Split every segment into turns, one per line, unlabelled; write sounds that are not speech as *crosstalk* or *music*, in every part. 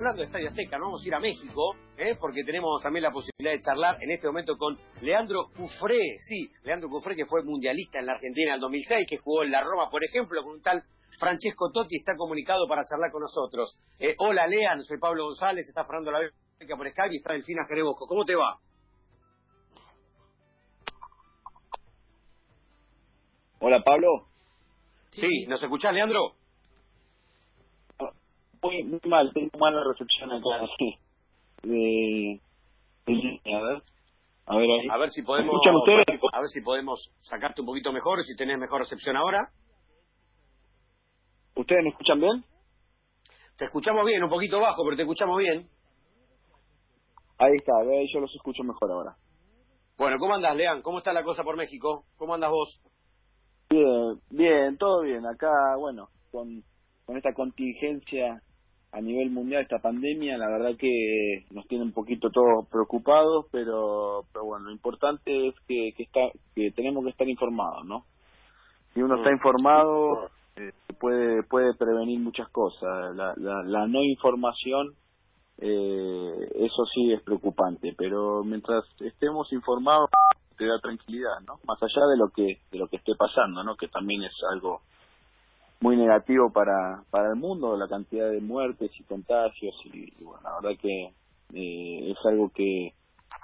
hablando de Estadio Azteca, no vamos a ir a México, ¿eh? porque tenemos también la posibilidad de charlar en este momento con Leandro Cufré, sí, Leandro Cufré que fue mundialista en la Argentina en el 2006, que jugó en la Roma, por ejemplo, con un tal Francesco Totti, está comunicado para charlar con nosotros. Eh, hola, Lean, soy Pablo González, está Fernando La Beca por Skype y está Delfina Jerebosco. ¿Cómo te va?
Hola, Pablo.
Sí, ¿nos escuchás, Leandro?
Muy, muy mal, tengo mala recepción acá, sí. De, a ver. A ver, ahí.
A ver si podemos, a ver si podemos sacarte un poquito mejor, si tenés mejor recepción ahora.
¿Ustedes me escuchan bien?
Te escuchamos bien, un poquito bajo, pero te escuchamos bien.
Ahí está, yo los escucho mejor ahora.
Bueno, ¿cómo andas, Lean? ¿Cómo está la cosa por México? ¿Cómo andas vos?
Bien, bien, todo bien. Acá, bueno, con, con esta contingencia a nivel mundial, esta pandemia, la verdad que nos tiene un poquito todos preocupados, pero, pero bueno, lo importante es que, que, está, que tenemos que estar informados, ¿no? Si uno está informado, eh, puede, puede prevenir muchas cosas. La, la, la no información, eh, eso sí es preocupante, pero mientras estemos informados, te da tranquilidad, ¿no? Más allá de lo que, de lo que esté pasando, ¿no? Que también es algo muy negativo para, para el mundo, la cantidad de muertes y contagios, y, y bueno, la verdad que eh, es algo que,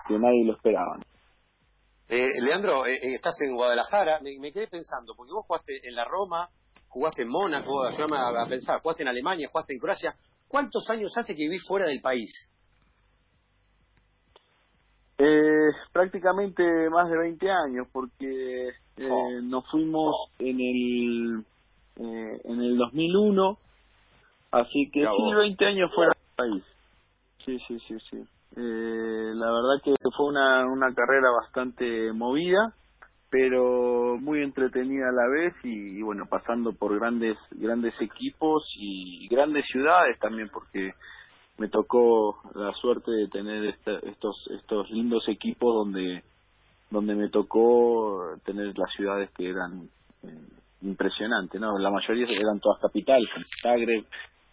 que nadie lo esperaba.
Eh, Leandro, eh, eh, estás en Guadalajara, me, me quedé pensando, porque vos jugaste en la Roma, jugaste en Mónaco, a, a pensar, jugaste en Alemania, jugaste en Croacia. ¿Cuántos años hace que vivís fuera del país?
Eh, prácticamente más de 20 años, porque eh,
Oh.
nos fuimos en el eh, en el 2001, así que sí,
vos.
20 años fuera del país. Sí, sí, sí, sí. Eh, la verdad que fue una, una carrera bastante movida, pero muy entretenida a la vez y, y bueno, pasando por grandes grandes equipos y grandes ciudades también, porque me tocó la suerte de tener esta- estos estos lindos equipos donde donde me tocó tener las ciudades que eran eh, impresionantes, ¿no? La mayoría eran todas capitales, como Zagreb,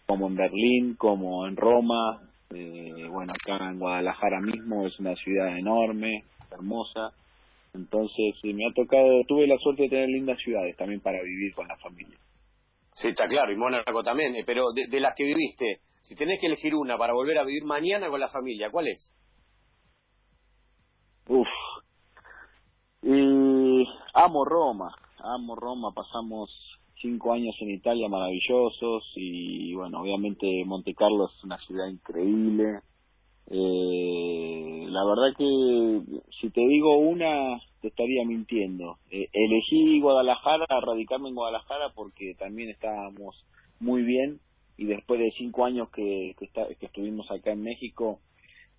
como en Berlín, como en Roma, eh, bueno, acá en Guadalajara mismo es una ciudad enorme, hermosa, entonces me ha tocado, tuve la suerte de tener lindas ciudades también para vivir con la familia.
Sí, está claro, y Mónaco también, eh, pero de, de las que viviste, si tenés que elegir una para volver a vivir mañana con la familia, ¿cuál es?
Uf. Y amo Roma, amo Roma, pasamos cinco años en Italia maravillosos y bueno, obviamente Monte Carlo es una ciudad increíble. Eh, la verdad que si te digo una, te estaría mintiendo. Eh, elegí Guadalajara, radicarme en Guadalajara porque también estábamos muy bien y después de cinco años que, que, estuvimos acá en México,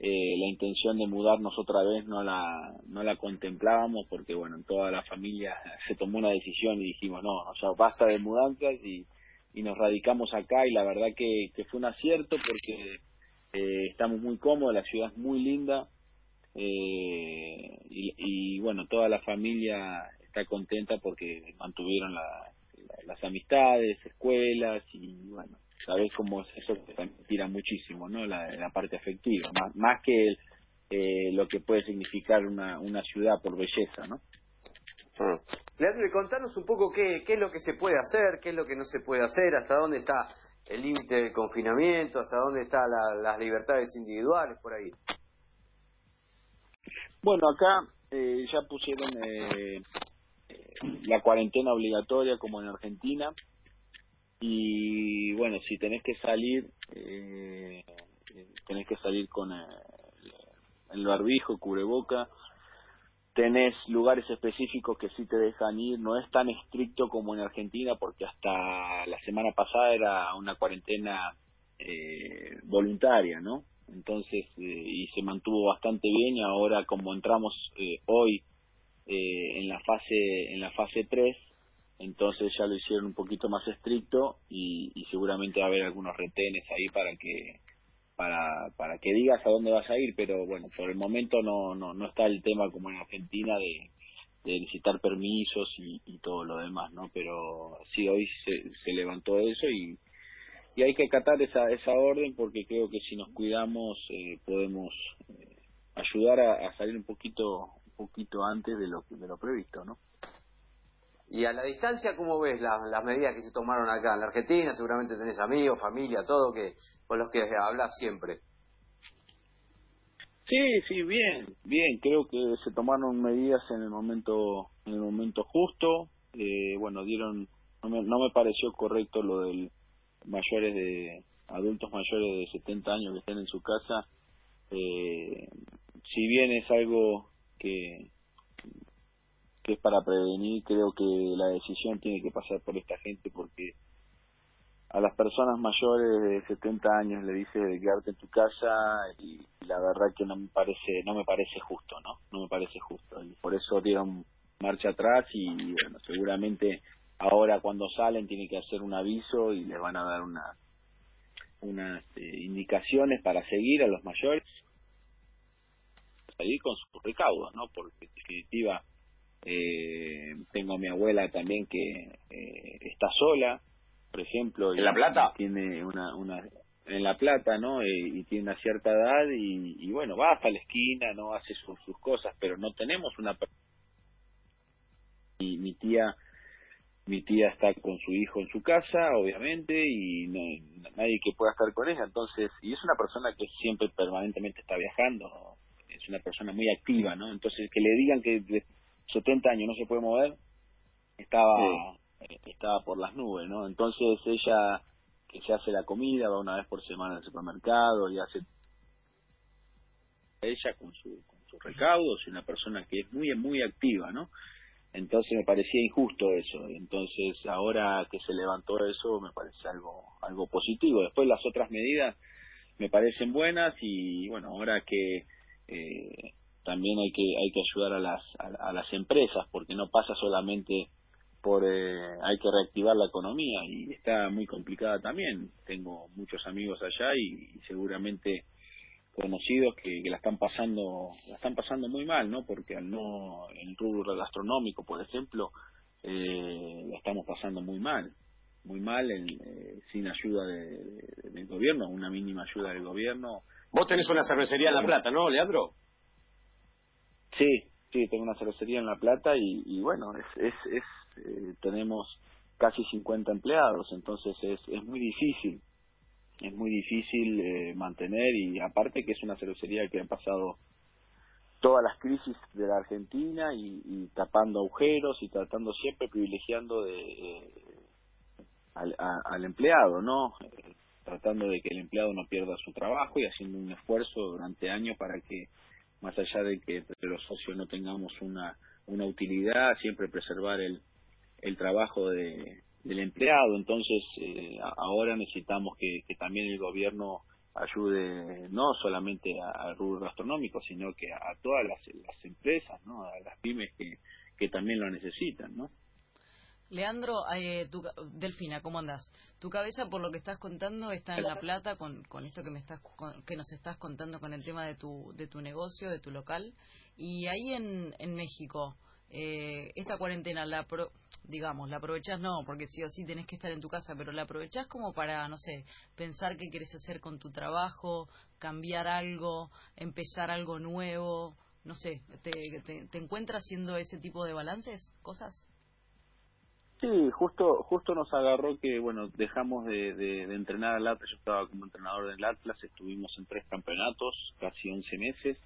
eh, la intención de mudarnos otra vez no la no la contemplábamos porque bueno en toda la familia *laughs* se tomó una decisión y dijimos no o sea basta de mudanzas y, y nos radicamos acá y la verdad que, que fue un acierto porque eh, estamos muy cómodos la ciudad es muy linda eh, y, y bueno toda la familia está contenta porque mantuvieron la- la- las amistades escuelas y bueno sabes cómo es eso también tira muchísimo no la, la parte afectiva más, más que el, eh, lo que puede significar una, una ciudad por belleza no
Leandro, y contanos un poco qué, qué es lo que se puede hacer, qué es lo que no se puede hacer, hasta dónde está el límite del confinamiento, hasta dónde están la- las libertades individuales, por ahí.
Bueno, acá eh, ya pusieron eh, eh, la cuarentena obligatoria como en Argentina y bueno, si tenés que salir, eh, tenés que salir con eh, el barbijo, cubreboca, tenés lugares específicos que sí te dejan ir, no es tan estricto como en Argentina porque hasta la semana pasada era una cuarentena eh, voluntaria, ¿no? Entonces, eh, y se mantuvo bastante bien y ahora como entramos eh, hoy eh, en la fase en la fase 3, entonces ya lo hicieron un poquito más estricto y, seguramente va a haber algunos retenes ahí para que para para que digas a dónde vas a ir, pero bueno, por el momento no no no está el tema como en Argentina de de necesitar permisos y, y todo lo demás, ¿no? Pero sí, hoy se, se levantó eso y, y hay que acatar esa esa orden porque creo que si nos cuidamos eh, podemos eh, ayudar a, salir un poquito un poquito antes de lo de lo previsto no
y a la distancia cómo ves las medidas que se tomaron acá en la Argentina seguramente tenés amigos familia todo que con los que hablas siempre.
Sí sí bien bien. Creo que se tomaron medidas en el momento en el momento justo. Eh, bueno dieron no me, no me pareció correcto lo del mayores de adultos mayores de 70 años que estén en su casa, eh, si bien es algo que que es para prevenir, creo que la decisión tiene que pasar por esta gente porque a las personas mayores de 70 años le dice de quedarte en tu casa y, la verdad que no me parece no me parece justo, ¿no? No me parece justo. Y por eso dieron marcha atrás y bueno, seguramente ahora cuando salen tienen que hacer un aviso y les van a dar una unas eh, indicaciones para seguir a los mayores. Salir con sus recaudos no porque en definitiva eh, tengo a mi abuela también que eh, está sola por ejemplo
en la plata
tiene una una en la plata no y tiene una cierta edad y, y bueno va hasta la esquina no hace sus, sus cosas pero no tenemos una y mi tía mi tía está con su hijo en su casa, obviamente, y no, nadie que pueda estar con ella. Entonces, y es una persona que siempre permanentemente está viajando, es una persona muy activa, ¿no? Entonces, que le digan que 70 años no se puede mover, estaba, estaba por las nubes, ¿no? Entonces, ella que se hace la comida, va una vez por semana al supermercado y hace ella con su con sus recaudos, y una persona que es muy muy activa, ¿no? entonces me parecía injusto eso entonces ahora que se levantó eso me parece algo algo positivo después las otras medidas me parecen buenas y bueno ahora que eh, también hay que hay que ayudar a las a, las empresas porque no pasa solamente por eh, hay que reactivar la economía y está muy complicada también. Tengo muchos amigos allá y seguramente conocidos que, que, la están pasando la están pasando muy mal no porque al no el rubro gastronómico por ejemplo eh, la estamos pasando muy mal muy mal eh, sin ayuda de, del gobierno una mínima ayuda del gobierno.
Vos tenés una cervecería en la plata no Leandro
sí sí tengo una cervecería en la plata y, bueno es es, es eh, tenemos casi 50 empleados entonces es es muy difícil es muy difícil eh, mantener y aparte que es una cervecería que ha pasado todas las crisis de la Argentina y, tapando agujeros y tratando siempre privilegiando de, eh, al, empleado, ¿no? Eh, tratando de que el empleado no pierda su trabajo y haciendo un esfuerzo durante años para que más allá de que los socios no tengamos una una utilidad, siempre preservar el el trabajo de, del empleado. Entonces, eh, ahora necesitamos que, que, también el gobierno ayude no solamente al rubro gastronómico, sino que a, todas las, las, empresas, ¿no? a las pymes que, que también lo necesitan. ¿no?
Leandro, eh, tu, Delfina, ¿cómo andás? Tu cabeza, por lo que estás contando, está en La Plata con, con esto que, me estás, que nos estás contando con el tema de tu, de tu negocio, de tu local. Y ahí en, en México, eh, esta cuarentena, la digamos, la aprovechás no, porque sí o sí tenés que estar en tu casa, pero la aprovechás como para, no sé, pensar qué quieres hacer con tu trabajo, cambiar algo, empezar algo nuevo, no sé, ¿te, te, encuentras haciendo ese tipo de balances, cosas?
Sí, justo justo nos agarró que, bueno, dejamos de, entrenar al Atlas, yo estaba como entrenador del Atlas, estuvimos en tres campeonatos, casi 11 meses,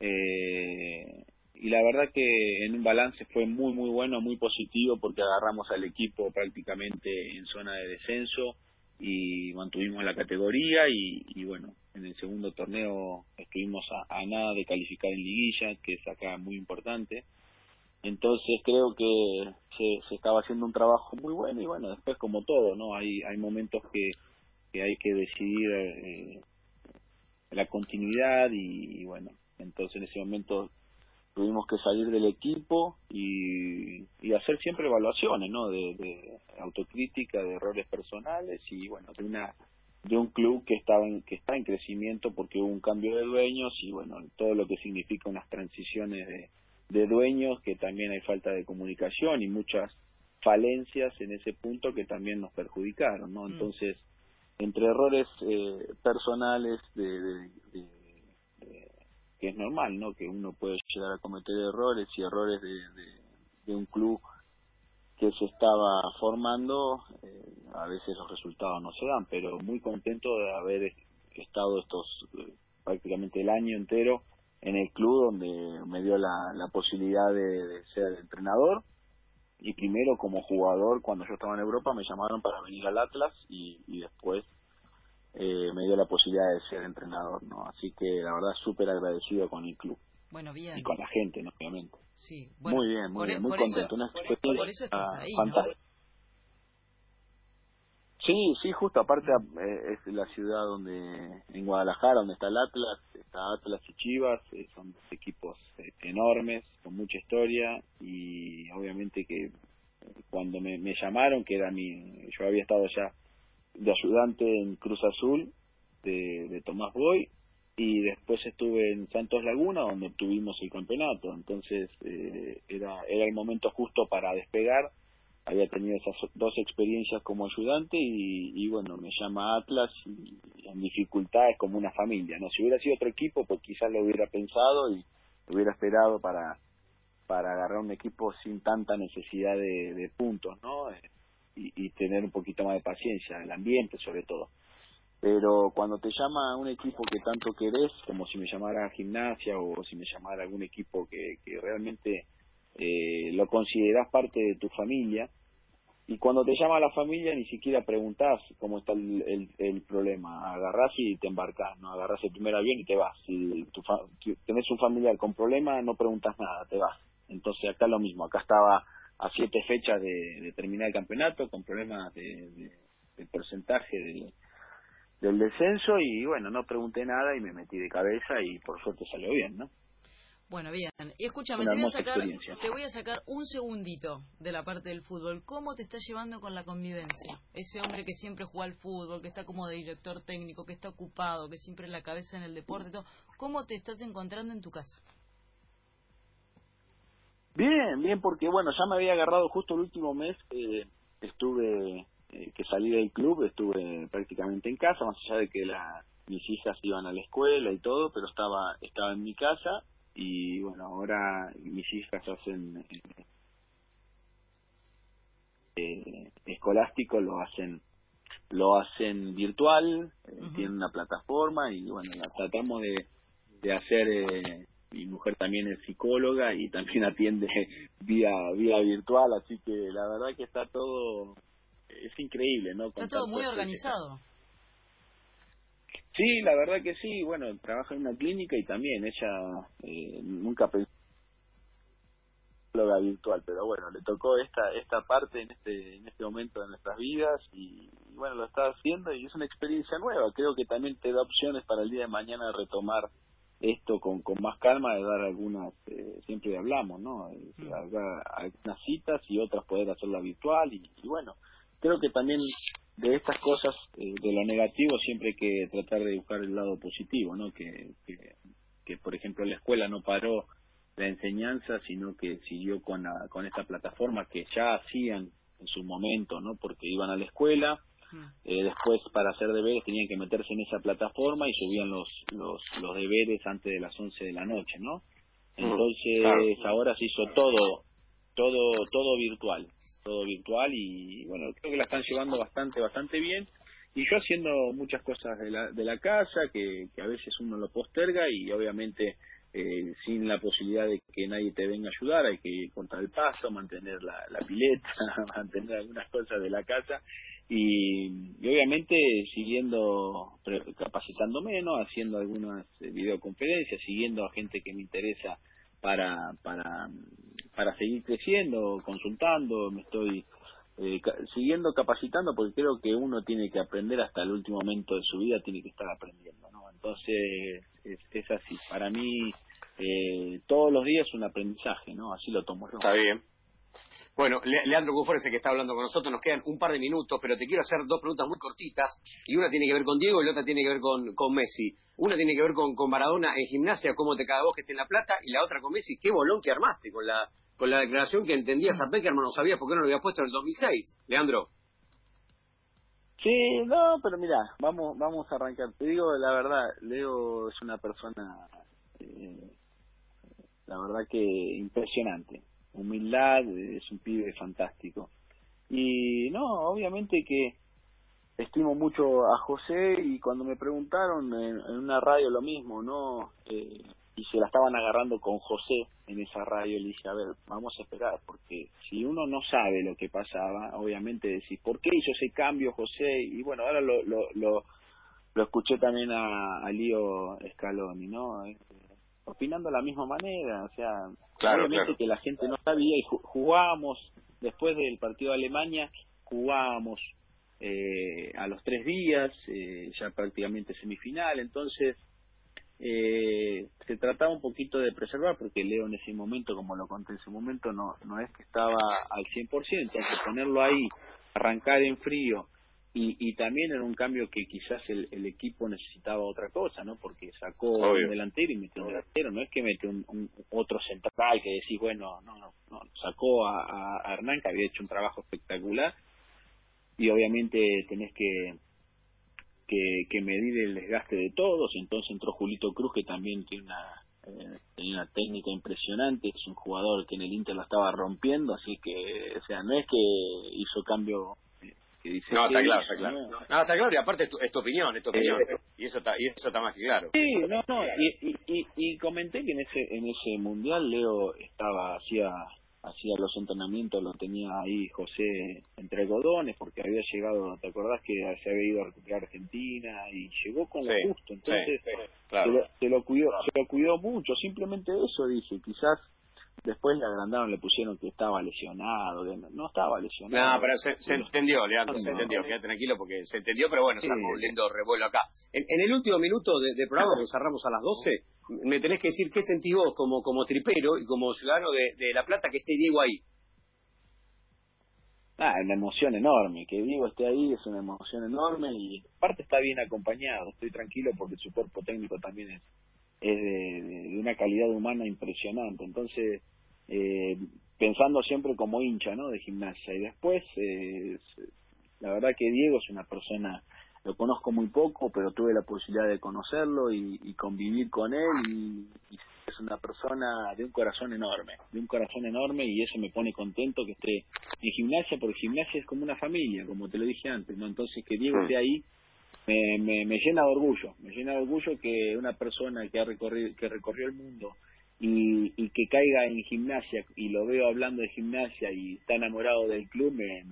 eh, y la verdad que en un balance fue muy muy bueno, muy positivo porque agarramos al equipo prácticamente en zona de descenso y mantuvimos la categoría. Y, y bueno, en el segundo torneo estuvimos a, nada de calificar en liguilla, que es acá muy importante. Entonces creo que se, estaba haciendo un trabajo muy bueno y bueno, después como todo, ¿no? Hay, hay momentos que, que hay que decidir eh, la continuidad y, y bueno, entonces en ese momento tuvimos que salir del equipo y, y hacer siempre evaluaciones no de, de, autocrítica de errores personales y bueno de una de un club que estaba en, que está en crecimiento porque hubo un cambio de dueños y bueno todo lo que significa unas transiciones de, de dueños que también hay falta de comunicación y muchas falencias en ese punto que también nos perjudicaron no mm. entonces entre errores eh, personales de, que es normal, ¿no? Que uno puede llegar a cometer errores y errores de, un club que se estaba formando, eh, a veces los resultados no se dan, pero muy contento de haber estado estos eh, prácticamente el año entero en el club donde me dio la, la posibilidad de, ser entrenador y primero como jugador cuando yo estaba en Europa me llamaron para venir al Atlas y, y después eh, me dio la posibilidad de ser entrenador, ¿no? Así que la verdad súper agradecido con el club.
Bueno, bien.
Y con la gente, ¿no? obviamente.
Sí,
muy bien, muy bien, muy contento. Una
por, eso estás ahí,
Sí, sí, justo aparte eh, es la ciudad donde, en Guadalajara, donde está el Atlas, está Atlas y Chivas, eh, son dos equipos eh, enormes, con mucha historia y obviamente que cuando me, llamaron, que era mi, yo había estado ya de ayudante en Cruz Azul de, de Tomás Boy y después estuve en Santos Laguna donde obtuvimos el campeonato. Entonces era era el momento justo para despegar había tenido esas dos experiencias como ayudante y, y bueno me llama Atlas y, en dificultades como una familia no si hubiera sido otro equipo pues quizás lo hubiera pensado y hubiera esperado para para agarrar un equipo sin tanta necesidad de, de puntos no eh, y, tener un poquito más de paciencia, el ambiente sobre todo. Pero cuando te llama un equipo que tanto querés, como si me llamara gimnasia o si me llamara algún equipo que, que realmente eh, lo considerás parte de tu familia, y cuando te llama la familia ni siquiera preguntás cómo está el, el, problema, agarrás y te embarcás, no agarrás el primer avión y te vas. Si tu tenés un familiar con problema, no preguntas nada, te vas. Entonces acá lo mismo, acá estaba a siete fechas de, terminar el campeonato con problemas de, porcentaje del descenso y bueno, no pregunté nada y me metí de cabeza y por suerte salió bien, ¿no?
Bueno, bien. Y escúchame, te voy, a sacar, te voy a sacar un segundito de la parte del fútbol. ¿Cómo te estás llevando con la convivencia? Ese hombre que siempre juega al fútbol, que está como de director técnico, que está ocupado, que siempre la cabeza en el deporte, todo. ¿cómo te estás encontrando en tu casa?
Bien, bien, porque bueno, ya me había agarrado justo el último mes, eh, estuve, eh, que salí del club, estuve prácticamente en casa, más allá de que la, mis hijas iban a la escuela y todo, pero estaba, estaba en mi casa y bueno, ahora mis hijas hacen eh, escolástico, lo hacen lo hacen virtual, eh, tienen una plataforma y bueno, la tratamos de, de hacer eh, mi mujer también es psicóloga y también *laughs* atiende vía vía virtual así que la verdad que está todo es increíble no
está todo muy organizado
sí la verdad que sí bueno trabaja en una clínica y también ella eh, nunca pensó virtual pero bueno le tocó esta esta parte en este en este momento de nuestras vidas y, y bueno lo está haciendo y es una experiencia nueva creo que también te da opciones para el día de mañana retomar esto con, con más calma de dar algunas, eh, siempre hablamos, ¿no? Mm. algunas citas y otras poder hacerla virtual y, bueno, creo que también de estas cosas, eh, de lo negativo, siempre hay que tratar de buscar el lado positivo, ¿no? Que, que, por ejemplo la escuela no paró la enseñanza, sino que siguió con, con esta plataforma que ya hacían en su momento, ¿no? Porque iban a la escuela, eh, después para hacer deberes tenían que meterse en esa plataforma y subían los, los, los deberes antes de las 11 de la noche, ¿no? Entonces ahora se hizo todo, todo, todo virtual, todo virtual y bueno, creo que la están llevando bastante, bastante bien. Y yo haciendo muchas cosas de la, de la casa que, que a veces uno lo posterga y obviamente eh, sin la posibilidad de que nadie te venga a ayudar, hay que contar el pasto, mantener la, la pileta, *laughs* mantener algunas cosas de la casa. Y, obviamente siguiendo capacitándome no haciendo algunas eh, videoconferencias siguiendo a gente que me interesa para para para seguir creciendo consultando me estoy eh, siguiendo capacitando porque creo que uno tiene que aprender hasta el último momento de su vida tiene que estar aprendiendo no entonces es, es así. Para mí eh, todos los días un aprendizaje no así lo tomo yo.
Está bien bueno, Leandro Cufre es el que está hablando con nosotros, nos quedan un par de minutos, pero te quiero hacer dos preguntas muy cortitas, y una tiene que ver con Diego y la otra tiene que ver con, Messi. Una tiene que ver con, con Maradona en gimnasia, cómo te caga vos que esté en La Plata, y la otra con Messi, qué bolón que armaste con la con la declaración que entendías a Peckerman, no sabías por qué no lo había puesto en el 2006. Leandro.
Sí, no, pero mira, vamos vamos a arrancar. Te digo la verdad, Leo es una persona, eh, la verdad que impresionante. Humildad, es un pibe fantástico. Y no, obviamente que estimo mucho a José y cuando me preguntaron en, una radio lo mismo, ¿no? Eh, y se la estaban agarrando con José en esa radio, le dije, a ver, vamos a esperar, porque si uno no sabe lo que pasaba, obviamente decís, ¿por qué hizo ese cambio José? Y bueno, ahora lo, lo, lo, lo escuché también a, a Lío Scaloni, ¿no? Eh, opinando de la misma manera, o sea, obviamente que la gente no sabía y jugábamos, después del partido de Alemania, jugábamos eh, a los tres días, eh, ya prácticamente semifinal, entonces eh, se trataba un poquito de preservar, porque Leo en ese momento, como lo conté en ese momento, no, no es que estaba al 100%, entonces ponerlo ahí, arrancar en frío, y, y también era un cambio que quizás el, el equipo necesitaba otra cosa, ¿no? Porque sacó un delantero y metió un delantero, no es que metió un, otro central que decís, bueno, no, no, no, sacó a, a Hernán que había hecho un trabajo espectacular. Y obviamente tenés que, que, medir el desgaste de todos, entonces entró Julito Cruz que también tiene una, eh, una técnica impresionante, es un jugador que en el Inter la estaba rompiendo, así que, o sea, no es que hizo cambio
que dice no, está claro, está claro. No, está claro, y aparte es tu, opinión, es tu opinión, eh, y eso está, y eso está más que claro.
Sí, no, no, y, y, y, comenté que en ese, en ese mundial Leo estaba, hacía hacía los entrenamientos, lo tenía ahí José entre algodones, porque había llegado, ¿te acordás que se había ido a recuperar Argentina y llegó con lo justo? Entonces, se, lo, cuidó, se lo cuidó mucho, simplemente eso dije, quizás después le agrandaron, le pusieron que estaba lesionado, no estaba lesionado.
No, pero se, entendió, Leandro, se entendió, quédate tranquilo porque se entendió, pero bueno, se armó un lindo revuelo acá. En, el último minuto de, programa, que cerramos a las 12, me tenés que decir qué sentís vos como, como tripero y como ciudadano de, de La Plata que esté Diego ahí.
Ah, una emoción enorme, que Diego esté ahí es una emoción enorme y aparte está bien acompañado, estoy tranquilo porque su cuerpo técnico también es, es de, una calidad humana impresionante, entonces eh, pensando siempre como hincha ¿no? de gimnasia y después eh, la verdad que Diego es una persona lo conozco muy poco, pero tuve la posibilidad de conocerlo y, convivir con él y, es una persona de un corazón enorme, de un corazón enorme y eso me pone contento que esté en gimnasia, porque gimnasia es como una familia, como te lo dije antes, ¿no? Entonces que Diego esté ahí me, me, llena de orgullo, me llena de orgullo que una persona que ha recorrido, que recorrió el mundo y, y que caiga en gimnasia y lo veo hablando de gimnasia y está enamorado del club me,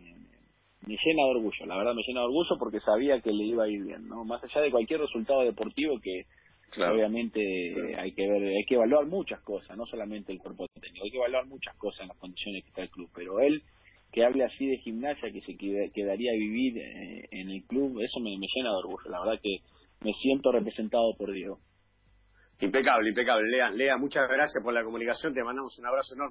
me llena de orgullo, la verdad me llena de orgullo porque sabía que le iba a ir bien, ¿no? Más allá de cualquier resultado deportivo que obviamente hay que ver, hay que evaluar muchas cosas, no solamente el cuerpo técnico, hay que evaluar muchas cosas en las condiciones que está el club, pero él que hable así de gimnasia, que se quedaría a vivir eh, en el club, eso me, me llena de orgullo, la verdad que me siento representado por Diego.
Impecable, impecable. Lea, Lea, muchas gracias por la comunicación, te mandamos un abrazo enorme.